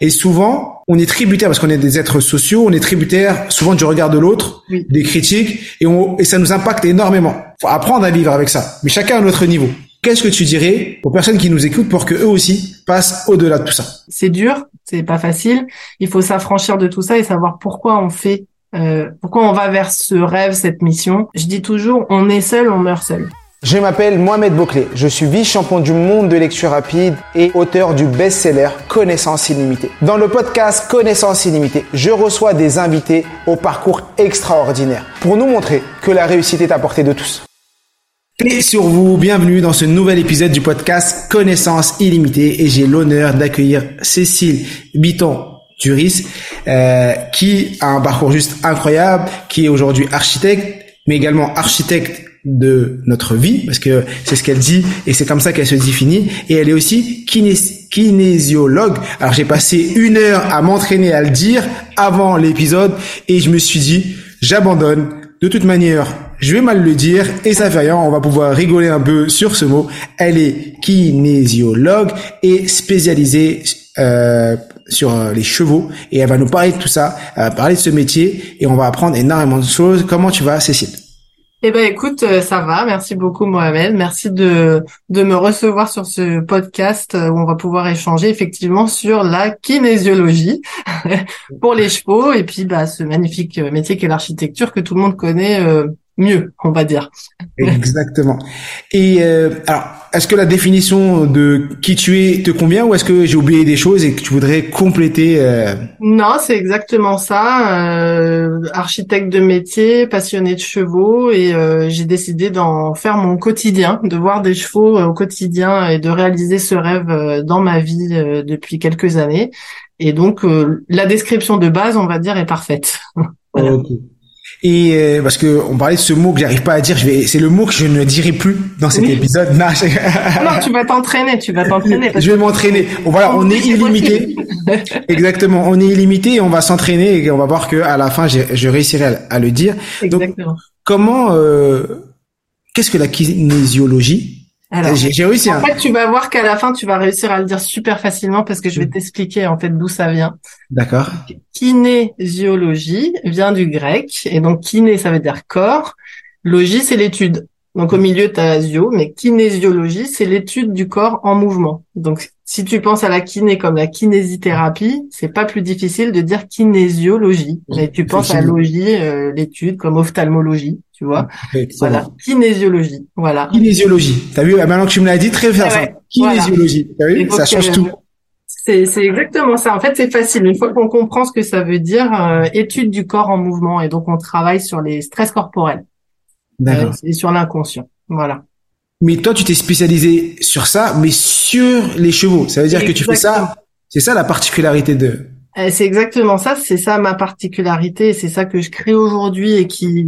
Et souvent, on est tributaire parce qu'on est des êtres sociaux, on est tributaire souvent du regard de l'autre, des critiques, et, on, et ça nous impacte énormément. Faut apprendre à vivre avec ça, mais chacun à notre niveau. Qu'est-ce que tu dirais aux personnes qui nous écoutent pour que eux aussi passent au-delà de tout ça? C'est dur, c'est pas facile. Il faut s'affranchir de tout ça et savoir pourquoi on fait, euh, pourquoi on va vers ce rêve, cette mission. Je dis toujours, on est seul, on meurt seul. Je m'appelle Mohamed Bouclé, je suis vice-champion du monde de lecture rapide et auteur du best-seller Connaissance illimitée. Dans le podcast Connaissance illimitée, je reçois des invités au parcours extraordinaire pour nous montrer que la réussite est à portée de tous. Et sur vous, bienvenue dans ce nouvel épisode du podcast Connaissance illimitée et j'ai l'honneur d'accueillir Cécile Biton Duris euh, qui a un parcours juste incroyable, qui est aujourd'hui architecte, mais également architecte de notre vie, parce que c'est ce qu'elle dit et c'est comme ça qu'elle se définit. Et elle est aussi kinésiologue. Alors j'ai passé une heure à m'entraîner à le dire avant l'épisode et je me suis dit, j'abandonne. De toute manière, je vais mal le dire et ça fait rien, on va pouvoir rigoler un peu sur ce mot. Elle est kinésiologue et spécialisée euh, sur les chevaux et elle va nous parler de tout ça, parler de ce métier et on va apprendre énormément de choses. Comment tu vas, Cécile? Eh ben écoute, euh, ça va. Merci beaucoup Mohamed. Merci de de me recevoir sur ce podcast euh, où on va pouvoir échanger effectivement sur la kinésiologie pour les chevaux et puis bah ce magnifique euh, métier qu'est l'architecture que tout le monde connaît mieux, on va dire. Exactement. Et euh, alors, est-ce que la définition de qui tu es te convient ou est-ce que j'ai oublié des choses et que tu voudrais compléter euh... Non, c'est exactement ça. Euh, architecte de métier, passionné de chevaux et euh, j'ai décidé d'en faire mon quotidien, de voir des chevaux euh, au quotidien et de réaliser ce rêve euh, dans ma vie depuis quelques années. Et donc, la description de base, on va dire, est parfaite. Et euh, parce que on parlait de ce mot que j'arrive pas à dire, je vais, c'est le mot que je ne dirai plus dans cet épisode. Non, non, tu vas t'entraîner, tu vas t'entraîner. Je vais m'entraîner. voilà, on est illimité. Exactement, on est illimité et on va s'entraîner et on va voir que à la fin, je réussirai à, le dire. Exactement. Donc, comment, euh, qu'est-ce que la kinésiologie j'ai réussi. En hein. fait, tu vas voir qu'à la fin, tu vas réussir à le dire super facilement parce que je vais mm. t'expliquer en fait d'où ça vient. D'accord. Kinésiologie vient du grec et donc kiné ça veut dire corps, logie c'est l'étude. Donc au milieu tu as zio, mais kinésiologie c'est l'étude du corps en mouvement. Donc si tu penses à la kiné comme la kinésithérapie, c'est pas plus difficile de dire kinésiologie. Mais tu penses à logie, euh, l'étude comme ophtalmologie tu vois. Voilà, kinésiologie, voilà. Kinésiologie. T'as vu, maintenant que tu me l'as dit, très bien ça. Kinésiologie. T'as vu, ça change tout. C'est, c'est exactement ça. En fait, c'est facile. Une fois qu'on comprend ce que ça veut dire, euh, étude du corps en mouvement, et donc on travaille sur les stress corporels euh, et sur l'inconscient. Voilà. Mais toi, tu t'es spécialisé sur ça, mais sur les chevaux. Ça veut dire que tu fais ça. C'est ça la particularité de. Euh, c'est exactement ça, c'est ça ma particularité, c'est ça que je crée aujourd'hui et qui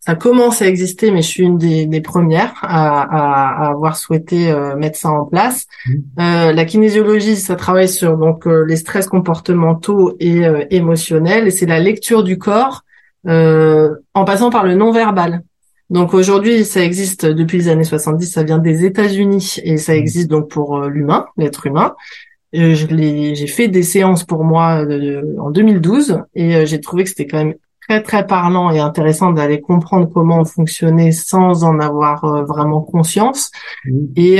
ça commence à exister, mais je suis une des, premières à, à, à, avoir souhaité euh, mettre ça en place. Mmh. Euh, la kinésiologie, ça travaille sur donc euh, les stress comportementaux et émotionnels, et c'est la lecture du corps en passant par le non verbal. Donc aujourd'hui, ça existe depuis les années 70, ça vient des États-Unis et ça mmh. existe donc pour l'humain, l'être humain. Euh, j'ai fait des séances pour moi euh, en 2012 et euh, j'ai trouvé que c'était quand même très très parlant et intéressant d'aller comprendre comment on fonctionnait sans en avoir vraiment conscience. Et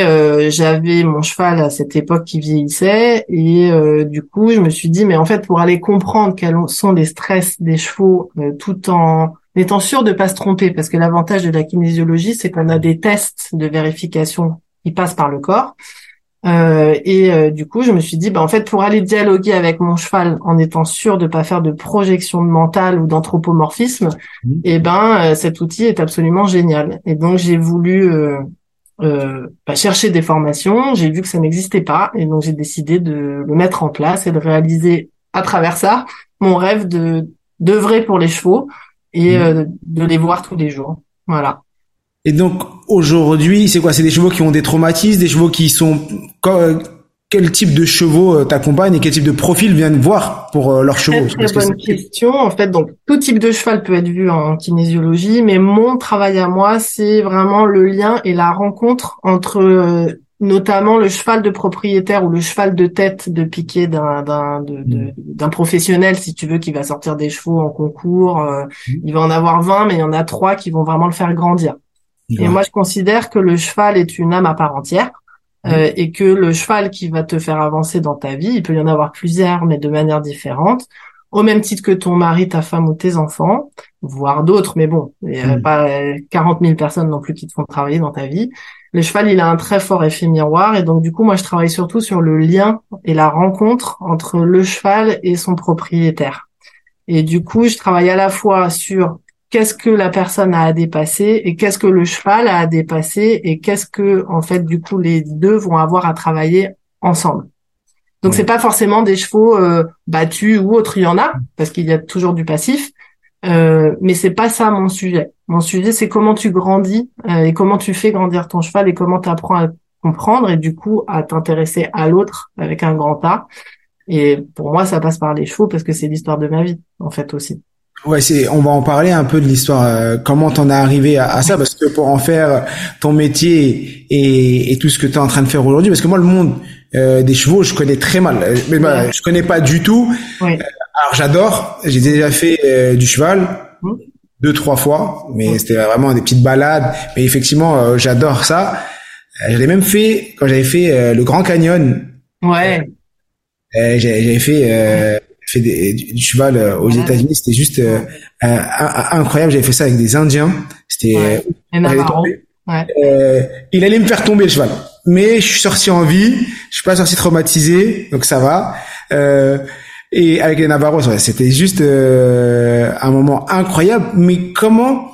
j'avais mon cheval à cette époque qui vieillissait et du coup je me suis dit mais en fait pour aller comprendre quels sont les stress des chevaux tout en étant sûr de pas se tromper parce que l'avantage de la kinésiologie c'est qu'on a des tests de vérification qui passent par le corps. Euh, et euh, du coup, je me suis dit, bah, en fait, pour aller dialoguer avec mon cheval en étant sûr de pas faire de projection de mental ou d'anthropomorphisme, mmh. et eh ben, euh, cet outil est absolument génial. Et donc, j'ai voulu euh, bah, chercher des formations. J'ai vu que ça n'existait pas et donc j'ai décidé de le mettre en place et de réaliser à travers ça mon rêve de d'œuvrer pour les chevaux et mmh. euh, de les voir tous les jours. Voilà. Et donc aujourd'hui, c'est quoi? C'est des chevaux qui ont des traumatismes, des chevaux qui sont quel type de chevaux euh, t'accompagnent et quel type de profil viennent voir pour euh, leurs chevaux? Très, très bonne question. En fait, donc tout type de cheval peut être vu en kinésiologie, mais mon travail à moi, c'est vraiment le lien et la rencontre entre euh, notamment le cheval de propriétaire ou le cheval de tête de piquet d'un d'un mm. d'un professionnel, si tu veux, qui va sortir des chevaux en concours. Mm. Il va en avoir 20, mais il y en a trois qui vont vraiment le faire grandir. Et moi, je considère que le cheval est une âme à part entière. Euh, et que le cheval qui va te faire avancer dans ta vie, il peut y en avoir plusieurs, mais de manière différente, au même titre que ton mari, ta femme ou tes enfants, voire d'autres, mais bon, il n'y a mm. pas 40 000 personnes non plus qui te font travailler dans ta vie. Le cheval, il a un très fort effet miroir, et donc du coup, moi, je travaille surtout sur le lien et la rencontre entre le cheval et son propriétaire. Et du coup, je travaille à la fois sur qu'est-ce que la personne a à dépasser et qu'est-ce que le cheval a à dépasser et qu'est-ce que en fait du coup les deux vont avoir à travailler ensemble. Donc c'est pas forcément des chevaux euh, battus ou autres, il y en a parce qu'il y a toujours du passif, euh, mais c'est pas ça mon sujet. Mon sujet c'est comment tu grandis euh, et comment tu fais grandir ton cheval et comment tu apprends à comprendre et du coup à t'intéresser à l'autre avec un grand A. Et pour moi ça passe par les chevaux parce que c'est l'histoire de ma vie en fait aussi. Ouais, c'est. On va en parler un peu de l'histoire. Euh, comment t'en es arrivé à, ça Parce que pour en faire ton métier et, et tout ce que tu es en train de faire aujourd'hui, parce que moi le monde euh, des chevaux, je connais très mal. Euh, mais bah, je connais pas du tout. Alors j'adore. J'ai déjà fait du cheval mmh. deux trois fois, mais c'était vraiment des petites balades. Mais effectivement, j'adore ça. J'avais même fait quand j'avais fait le Grand Canyon. Ouais. j'avais fait fait du, cheval euh, aux États-Unis, c'était juste euh, incroyable. J'avais fait ça avec des Indiens. C'était ouais. euh, il allait me faire tomber le cheval, mais je suis sorti en vie. Je suis pas sorti traumatisé, donc ça va. Euh, et avec les Navarros, c'était juste un moment incroyable. Mais comment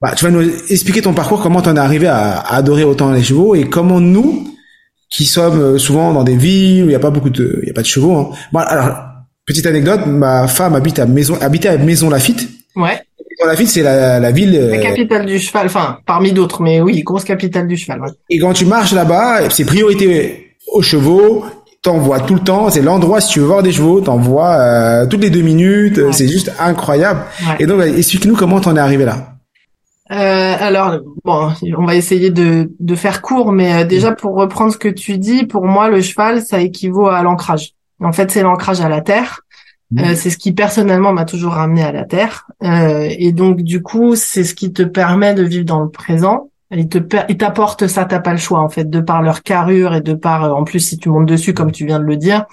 bah, tu vas nous expliquer ton parcours, comment tu en es arrivé à, à, adorer autant les chevaux et comment nous, qui sommes euh, souvent dans des villes où il n'y a pas beaucoup de, il y a pas de chevaux. Hein. Bon, alors petite anecdote, ma femme habite à Maison, habitait à Maison Lafitte. Ouais. Maison Lafitte, c'est la, la ville. La euh, capitale du cheval, enfin parmi d'autres, mais oui, grosse capitale du cheval. Ouais. Et quand tu marches là-bas, c'est priorité aux chevaux. T'en vois tout le temps, c'est l'endroit si tu veux voir des chevaux, t'en vois euh, toutes les deux minutes, c'est juste incroyable. Et donc explique-nous comment t'en es arrivé là. Euh, alors, bon, on va essayer de, de faire court, mais euh, déjà pour reprendre ce que tu dis, pour moi, le cheval, ça équivaut à l'ancrage. En fait, c'est l'ancrage à la terre. Mmh. Euh, c'est ce qui personnellement m'a toujours ramené à la terre. Euh, et donc, du coup, c'est ce qui te permet de vivre dans le présent. Il te il t'apporte ça, t'as pas le choix en fait, de par leur carrure et de par, en plus, si tu montes dessus, comme tu viens de le dire,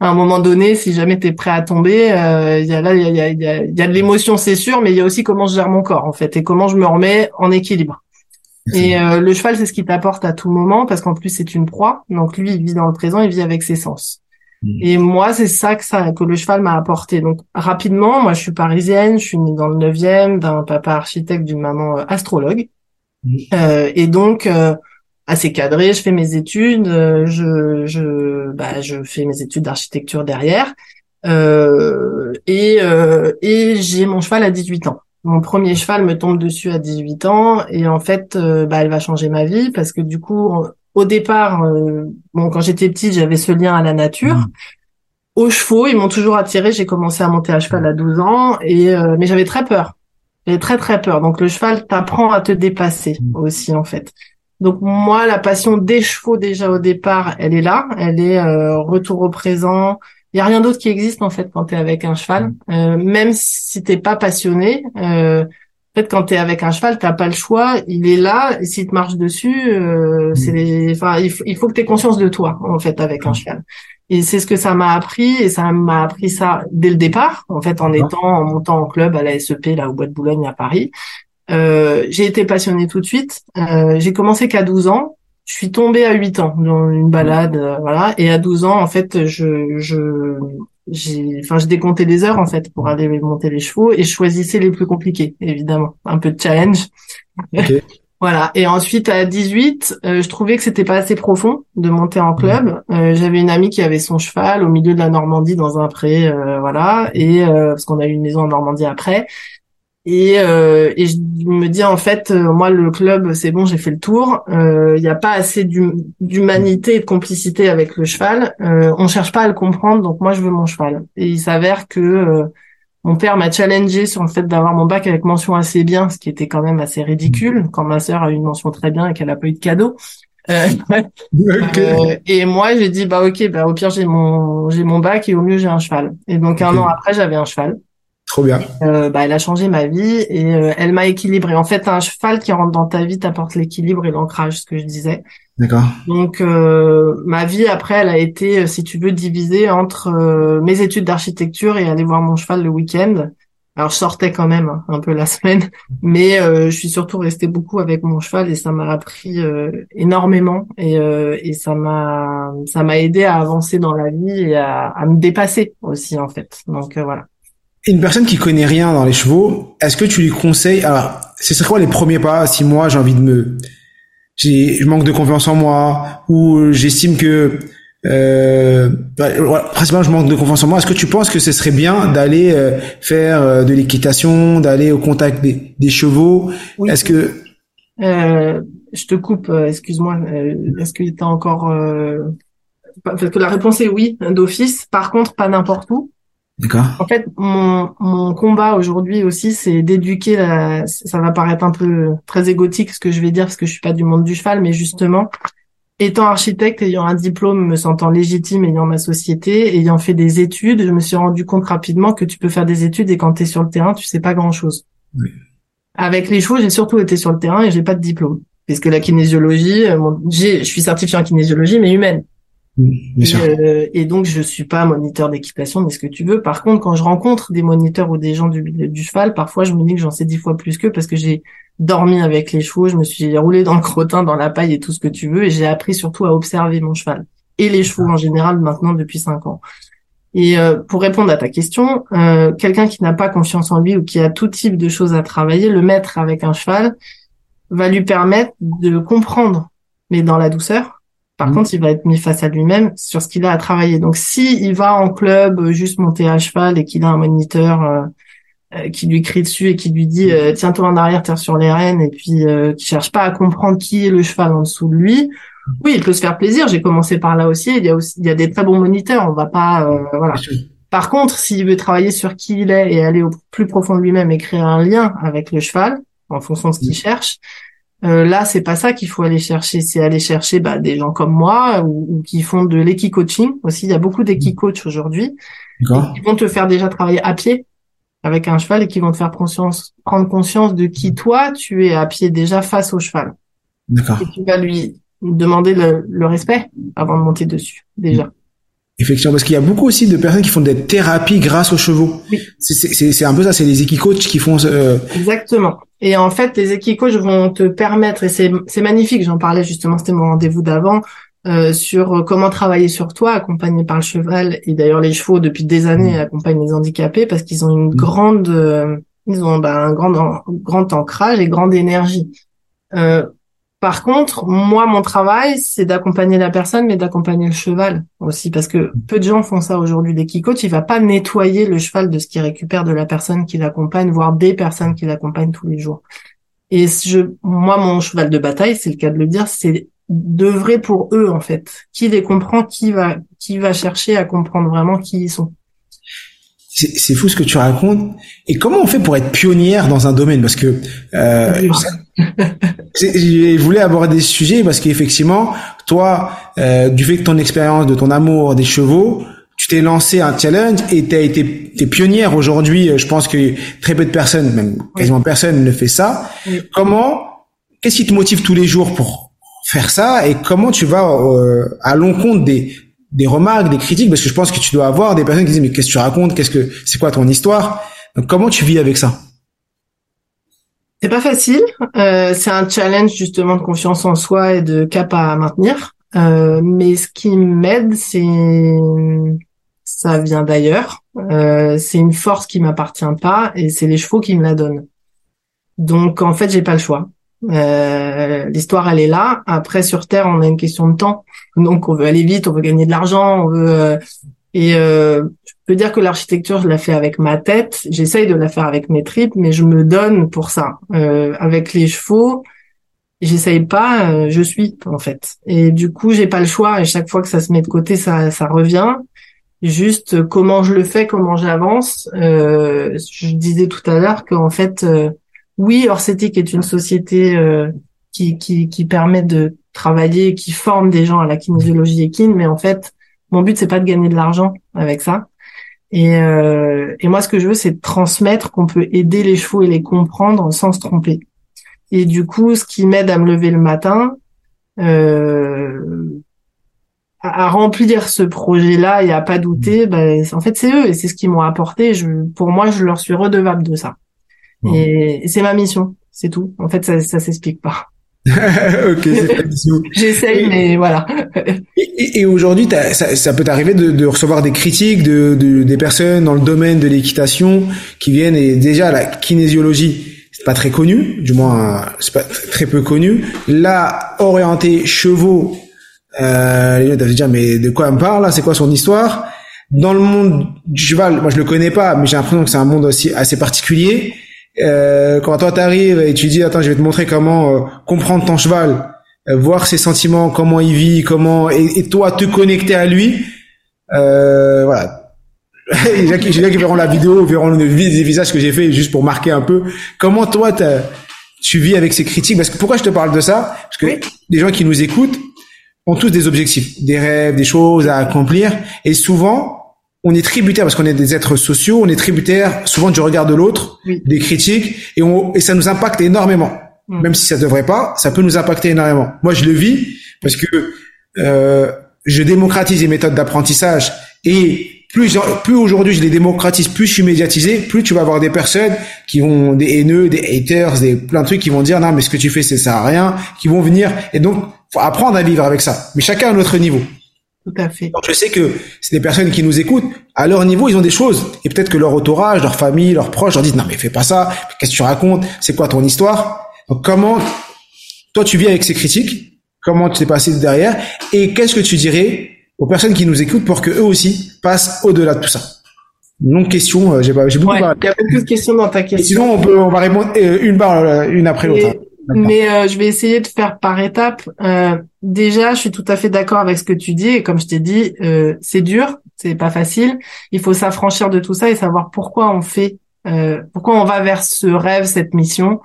à un moment donné, si jamais tu es prêt à tomber, euh, il y a là, il y a, y, a, y a, de l'émotion, c'est sûr, mais il y a aussi comment je gère mon corps en fait et comment je me remets en équilibre. Et euh, le cheval, c'est ce qui t'apporte à tout moment parce qu'en plus c'est une proie, donc lui il vit dans le présent, il vit avec ses sens. Mm. Et moi, c'est ça que ça que le cheval m'a apporté. Donc rapidement, moi je suis parisienne, je suis née dans le 9e d'un papa architecte, d'une maman euh, astrologue. Euh, et donc assez cadré. Je fais mes études, euh, je je bah, je fais mes études d'architecture derrière euh, et euh, et j'ai mon cheval à 18 ans. Mon premier cheval me tombe dessus à 18 ans et en fait euh, bah elle va changer ma vie parce que du coup au départ bon quand j'étais petite j'avais ce lien à la nature. Mmh. Aux chevaux, ils m'ont toujours attiré. J'ai commencé à monter à cheval à 12 ans et mais j'avais très peur. J'avais très très peur. Donc le cheval t'apprend à te dépasser mmh. aussi en fait. Donc moi, la passion des chevaux déjà au départ, elle est là, elle est euh, retour au présent. Il y a rien d'autre qui existe en fait quand tu es avec un cheval, euh, même si t'es pas passionné. Euh, en fait, quand tu es avec un cheval, t'as pas le choix. Il est là, et s'il te marche dessus, euh, c'est mm. enfin, il, faut que tu aies conscience de toi en fait avec un cheval. Et c'est ce que ça m'a appris, et ça m'a appris ça dès le départ, en fait, en étant, en montant en club à la SEP, là, au Bois de Boulogne à Paris. Euh, j'ai été passionnée tout de suite. Euh, j'ai commencé qu'à 12 ans. Je suis tombée à 8 ans dans une balade, euh, voilà. Et à 12 ans, en fait, je, je, j'ai, enfin, je décomptais les heures en fait pour aller monter les chevaux et je choisissais les plus compliqués, évidemment. Un peu de challenge. Voilà. Et ensuite à 18, euh, je trouvais que c'était pas assez profond de monter en club. Mmh. Euh, J'avais une amie qui avait son cheval au milieu de la Normandie dans un pré, euh, voilà. Et euh, parce qu'on a eu une maison en Normandie après. Et, et je me dis en fait, moi le club c'est bon, j'ai fait le tour. Il n'y a pas assez d'humanité et de complicité avec le cheval. on cherche pas à le comprendre, donc moi je veux mon cheval. Et il s'avère que mon père m'a challengé sur le fait d'avoir mon bac avec mention assez bien, ce qui était quand même assez ridicule quand ma sœur a eu une mention très bien et qu'elle a pas eu de cadeau. Euh, euh, et moi j'ai dit bah ok bah au pire j'ai mon j'ai mon bac et au mieux j'ai un cheval. Et donc un an après j'avais un cheval. Trop bien. Euh, bah elle a changé ma vie et euh, elle m'a équilibré. En fait un cheval qui rentre dans ta vie t'apporte l'équilibre et l'ancrage, ce que je disais. D'accord. Donc euh, ma vie après, elle a été, euh, si tu veux, divisée entre euh, mes études d'architecture et aller voir mon cheval le week-end. Alors je sortais quand même hein, un peu la semaine, mais je suis surtout restée beaucoup avec mon cheval et ça m'a appris énormément et, et ça m'a ça m'a aidé à avancer dans la vie et à, à me dépasser aussi en fait. Donc voilà. Une personne qui connaît rien dans les chevaux, est-ce que tu lui conseilles Alors, ce serait quoi les premiers pas si moi j'ai envie de me j'ai je manque de confiance en moi ou j'estime que euh, bah, principalement je manque de confiance en moi. Est-ce que tu penses que ce serait bien d'aller euh, faire euh, de l'équitation, d'aller au contact des, des chevaux? Est-ce que euh, je te coupe, excuse-moi. Est-ce que tu as encore parce que la réponse est oui d'office. Par contre, pas n'importe où. D'accord. En fait, mon, mon combat aujourd'hui aussi, c'est d'éduquer la, ça va paraître un peu très égotique ce que je vais dire parce que je suis pas du monde du cheval, mais justement, étant architecte, ayant un diplôme, me sentant légitime, ayant ma société, ayant fait des études, je me suis rendu compte rapidement que tu peux faire des études et quand tu es sur le terrain, tu sais pas grand chose. Oui. Avec les chevaux, j'ai surtout été sur le terrain et j'ai pas de diplôme. Parce que la kinésiologie, euh, je suis certifié en kinésiologie, mais humaine. Euh, et, donc je suis pas moniteur d'équitation mais ce que tu veux. Par contre, quand je rencontre des moniteurs ou des gens du, du cheval, parfois je me dis que j'en sais dix fois plus qu'eux parce que j'ai dormi avec les chevaux, je me suis roulé dans le crottin, dans la paille et tout ce que tu veux, et j'ai appris surtout à observer mon cheval et les chevaux en général maintenant depuis cinq ans. Et euh, pour répondre à ta question, euh, quelqu'un qui n'a pas confiance en lui ou qui a tout type de choses à travailler, le mettre avec un cheval va lui permettre de comprendre, mais dans la douceur, par mmh. contre, il va être mis face à lui-même sur ce qu'il a à travailler. Donc, si il va en club euh, juste monter à cheval et qu'il a un moniteur euh, euh, qui lui crie dessus et qui lui dit tiens-toi en arrière, tire sur les rênes, et puis qui cherche pas à comprendre qui est le cheval en dessous de lui, oui, il peut se faire plaisir. J'ai commencé par là aussi. Il y a aussi, il y a des très bons moniteurs. On va pas, voilà. Par contre, s'il veut travailler sur qui il est et aller au plus profond de lui-même et créer un lien avec le cheval en fonction de ce qu'il cherche, euh, là, c'est pas ça qu'il faut aller chercher. C'est aller chercher bah, des gens comme moi ou, qui font de l'équi-coaching aussi. Il y a beaucoup d'équi-coach aujourd'hui qui vont te faire déjà travailler à pied avec un cheval et qui vont te faire conscience, prendre conscience de qui toi tu es à pied déjà face au cheval. D'accord. Et tu vas lui demander le, le respect avant de monter dessus déjà. Effectivement, parce qu'il y a beaucoup aussi de personnes qui font des thérapies grâce aux chevaux. Oui. C'est un peu ça, c'est les équicoachs qui font. Euh... Exactement. Et en fait, les équicoachs vont te permettre, et c'est magnifique, j'en parlais justement, c'était mon rendez-vous d'avant, euh, sur comment travailler sur toi, accompagné par le cheval. Et d'ailleurs, les chevaux, depuis des années, mmh. accompagnent les handicapés parce qu'ils ont une mmh. grande, euh, ils ont bah, un grand, grand ancrage et grande énergie. Euh, par contre, moi, mon travail, c'est d'accompagner la personne, mais d'accompagner le cheval aussi, parce que peu de gens font ça aujourd'hui. Dès qu'il coach, il va pas nettoyer le cheval de ce qu'il récupère de la personne qui l'accompagne, voire des personnes qui l'accompagnent tous les jours. Et je, moi, mon cheval de bataille, c'est le cas de le dire, c'est d'œuvrer pour eux, en fait. Qui les comprend, qui va, qui va chercher à comprendre vraiment qui ils sont c'est fou ce que tu racontes. Et comment on fait pour être pionnière dans un domaine? Parce que euh, je voulais aborder ce sujet parce qu'effectivement, toi, euh, du fait que ton expérience, de ton amour des chevaux, tu t'es lancé un challenge et tu as été es pionnière aujourd'hui. Je pense que très peu de personnes, même quasiment personne, ne fait ça. Comment Qu'est-ce qui te motive tous les jours pour faire ça et comment tu vas euh, à l'encontre des des remarques, des critiques, parce que je pense que tu dois avoir des personnes qui disent mais qu'est-ce que tu racontes, qu'est-ce que c'est quoi ton histoire? Comment tu vis avec ça? C'est pas facile. Euh, c'est un challenge justement de confiance en soi et de cap à maintenir. Euh, mais ce qui m'aide, c'est ça vient d'ailleurs. Euh, c'est une force qui m'appartient pas et c'est les chevaux qui me la donnent. Donc en fait, j'ai pas le choix. Euh, l'histoire, elle est là. Après, sur Terre, on a une question de temps. Donc, on veut aller vite, on veut gagner de l'argent, on veut. Euh, et euh, je peux dire que l'architecture, je la fais avec ma tête. J'essaye de la faire avec mes tripes, mais je me donne pour ça. Euh, avec les chevaux, j'essaye pas, euh, je suis en fait. Et du coup, j'ai pas le choix. Et chaque fois que ça se met de côté, ça, ça revient. Juste comment je le fais, comment j'avance. je disais tout à l'heure qu'en fait oui, Orsetic est une société euh, qui, qui, qui, permet de travailler, qui forme des gens à la kinésiologie équine, mais en fait, mon but c'est pas de gagner de l'argent avec ça. Et, euh, et moi, ce que je veux, c'est transmettre qu'on peut aider les chevaux et les comprendre sans se tromper. Et du coup, ce qui m'aide à me lever le matin, euh, à, remplir ce projet-là et à pas douter, ben, en fait, c'est eux et c'est ce qu'ils m'ont apporté. Je, pour moi, je leur suis redevable de ça. Et c'est ma mission, c'est tout. En fait, ça, ça s'explique pas. ok, c'est. J'essaye, mais voilà. et, et aujourd'hui, ça, ça, peut t'arriver de, de, recevoir des critiques de, de, des personnes dans le domaine de l'équitation qui viennent et déjà la kinésiologie, c'est pas très connu, du moins c'est pas très peu connu. Là, orienté chevaux, euh, les gens doivent dire mais de quoi elle me parle C'est quoi son histoire? Dans le monde du cheval, moi je le connais pas, mais j'ai l'impression que c'est un monde aussi assez particulier. Euh, quand toi t'arrives et tu dis attends je vais te montrer comment euh, comprendre ton cheval, euh, voir ses sentiments, comment il vit, comment et, toi te connecter à lui, euh, voilà. les gens qui, verront la vidéo verront les visages que j'ai fait juste pour marquer un peu comment toi tu vis avec ces critiques. Parce que pourquoi je te parle de ça? Parce que les gens qui nous écoutent ont tous des objectifs, des rêves, des choses à accomplir et souvent on est tributaire parce qu'on est des êtres sociaux, on est tributaire souvent du regard de l'autre, des critiques, et, on, et ça nous impacte énormément. Mm. Même si ça devrait pas, ça peut nous impacter énormément. Moi, je le vis parce que euh, je démocratise les méthodes d'apprentissage et plus, plus aujourd'hui je les démocratise, plus je suis médiatisé, plus tu vas avoir des personnes qui vont, des haineux, des haters, des plein de trucs qui vont dire non mais ce que tu fais c'est ça à rien, qui vont venir et donc faut apprendre à vivre avec ça. Mais chacun à notre niveau. Tout à fait. Donc je sais que c'est des personnes qui nous écoutent. À leur niveau, ils ont des choses. Et peut-être que leur entourage, leur famille, leurs proches leur disent non mais fais pas ça. Qu'est-ce que tu racontes? C'est quoi ton histoire? Donc comment toi tu vis avec ces critiques? Comment tu t'es passé derrière? Et qu'est-ce que tu dirais aux personnes qui nous écoutent pour que eux aussi passent au-delà de tout ça? Une longue question, euh, j'ai pas, j'ai beaucoup Il y a beaucoup de questions dans ta question. sinon, on peut, on va répondre euh, une barre, euh, une après l'autre. Mais euh, je vais essayer de faire par étapes. Euh, déjà, je suis tout à fait d'accord avec ce que tu dis. Et comme je t'ai dit, euh, c'est dur, c'est pas facile. Il faut s'affranchir de tout ça et savoir pourquoi on fait, pourquoi on va vers ce rêve, cette mission.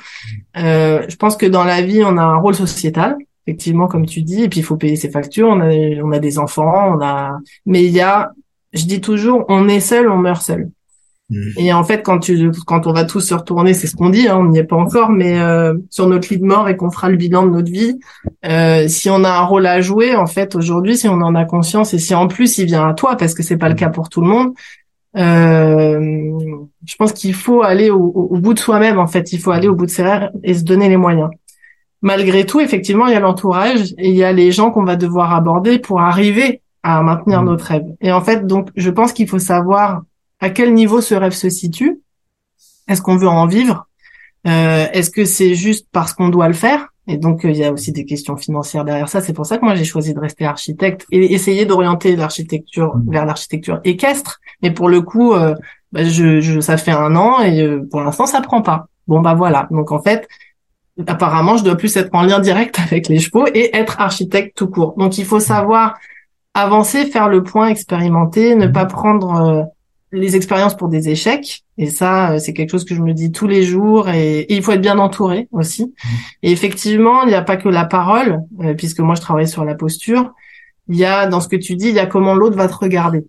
Je pense que dans la vie, on a un rôle sociétal, effectivement, comme tu dis. Et puis, il faut payer ses factures. On a, on a des enfants, on a. Mais il y a, je dis toujours, on est seul, on meurt seul. Mm. Et en fait, quand tu, quand on va tous se retourner, c'est ce qu'on dit, hein, on n'y est pas encore, mais euh, sur notre lit de mort et qu'on fera le bilan de notre vie, euh, si on a un rôle à jouer, en fait, aujourd'hui, si on en a conscience et si en plus il vient à toi, parce que c'est pas le cas pour tout le monde, euh, je pense qu'il faut aller au, au, bout de soi-même. En fait, il faut aller au bout de ses rêves et se donner les moyens. Malgré tout, effectivement, il y a l'entourage et il y a les gens qu'on va devoir aborder pour arriver à maintenir mm. notre rêve. Et en fait, donc, je pense qu'il faut savoir à quel niveau ce rêve se situe? Est-ce qu'on veut en vivre? Euh, Est-ce que c'est juste parce qu'on doit le faire? Et donc, euh, il y a aussi des questions financières derrière ça. C'est pour ça que moi, j'ai choisi de rester architecte et essayer d'orienter l'architecture vers l'architecture équestre. Mais pour le coup, euh, bah, ça fait un an et pour l'instant, ça prend pas. Bon, bah voilà. Donc, en fait, apparemment, je dois plus être en lien direct avec les chevaux et être architecte tout court. Donc, il faut savoir avancer, faire le point, expérimenter, ne pas prendre les expériences pour des échecs. Et ça, euh, c'est quelque chose que je me dis tous les jours. Et, il faut être bien entouré aussi. Mmh. Et effectivement, il n'y a pas que la parole, euh, puisque moi je travaille sur la posture. Il y a dans ce que tu dis, il y a comment l'autre va te regarder.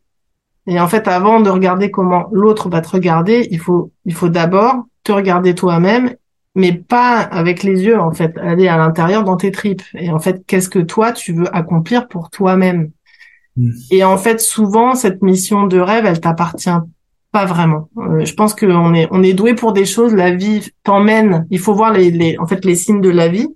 Et en fait, avant de regarder comment l'autre va te regarder, il faut il faut d'abord te regarder toi-même, mais pas avec les yeux. En fait, aller à l'intérieur dans tes tripes. Et en fait, qu'est-ce que toi tu veux accomplir pour toi-même? Et en fait, souvent, cette mission de rêve, elle t'appartient pas vraiment. Euh, je pense qu'on est on est doué pour des choses. La vie t'emmène. Il faut voir les, les en fait les signes de la vie.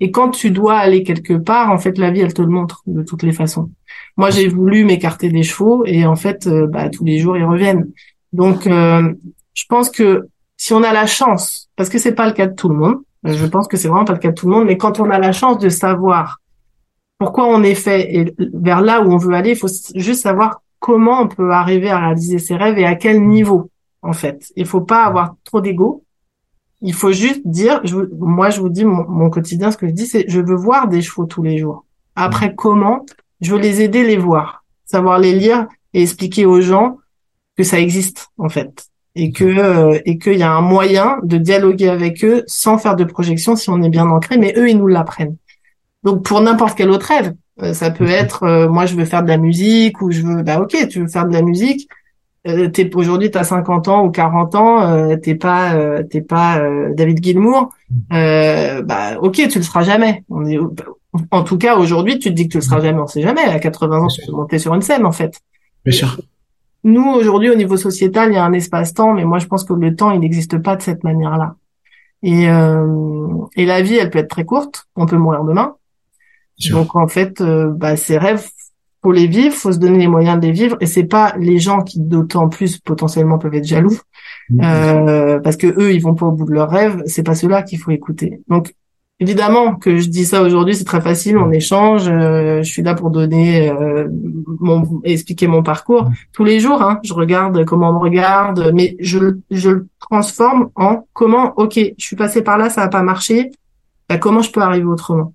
Et quand tu dois aller quelque part, en fait, la vie, elle te le montre de toutes les façons. Moi, j'ai voulu m'écarter des chevaux et en fait, euh, bah, tous les jours, ils reviennent. Donc, euh, je pense que si on a la chance, parce que c'est pas le cas de tout le monde, Je pense que c'est vraiment pas le cas de tout le monde, mais quand on a la chance de savoir pourquoi on est fait et vers là où on veut aller, il faut juste savoir comment on peut arriver à réaliser ses rêves et à quel niveau, en fait. Il faut pas avoir trop d'ego. Il faut juste dire, je, moi, je vous dis, mon, quotidien, ce que je dis, c'est, je veux voir des chevaux tous les jours. Après, comment? Je veux les aider, les voir, savoir les lire et expliquer aux gens que ça existe, en fait et que euh, et qu'il y a un moyen de dialoguer avec eux sans faire de projection si on est bien ancré, mais eux ils nous l'apprennent. Donc pour n'importe quel autre rêve, euh, ça peut être euh, moi je veux faire de la musique ou je veux bah ok tu veux faire de la musique. Euh, t'es aujourd'hui t'as 50 ans ou 40 ans, t'es pas t'es pas David Gilmour, bah ok tu le seras jamais. On est en tout cas aujourd'hui tu te dis que tu le seras jamais, on sait jamais. À 80 ans tu peux monter sur une scène en fait. Bien sûr. Nous, aujourd'hui, au niveau sociétal, il y a un espace-temps, mais moi, je pense que le temps, il n'existe pas de cette manière-là. Et, euh, et la vie, elle peut être très courte. On peut mourir demain. Donc, en fait, euh, bah, ces rêves, faut les vivre, faut se donner les moyens de les vivre. Et c'est pas les gens qui, d'autant plus, potentiellement, peuvent être jaloux, mmh. euh, parce que eux, ils vont pas au bout de leurs rêves. C'est pas ceux-là qu'il faut écouter. Donc, Évidemment que je dis ça aujourd'hui, c'est très facile, on échange. Euh, je suis là pour donner euh, mon expliquer mon parcours tous les jours. Hein, je regarde comment on me regarde, mais je je le transforme en comment. Ok, je suis passé par là, ça n'a pas marché. Bah, comment je peux arriver autrement?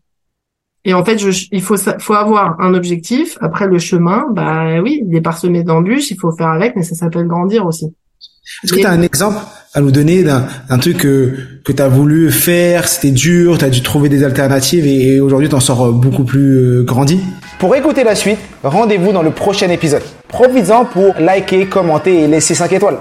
Et en fait, je, il faut faut avoir un objectif. Après le chemin, bah oui, il est parsemé d'embûches, il faut faire avec, mais ça s'appelle grandir aussi. Est-ce que tu as un exemple à nous donner d'un truc que, que tu as voulu faire, c'était dur, tu as dû trouver des alternatives et, aujourd'hui tu en sors beaucoup plus euh, grandi? Pour écouter la suite, rendez-vous dans le prochain épisode. Profites-en pour liker, commenter et laisser 5 étoiles.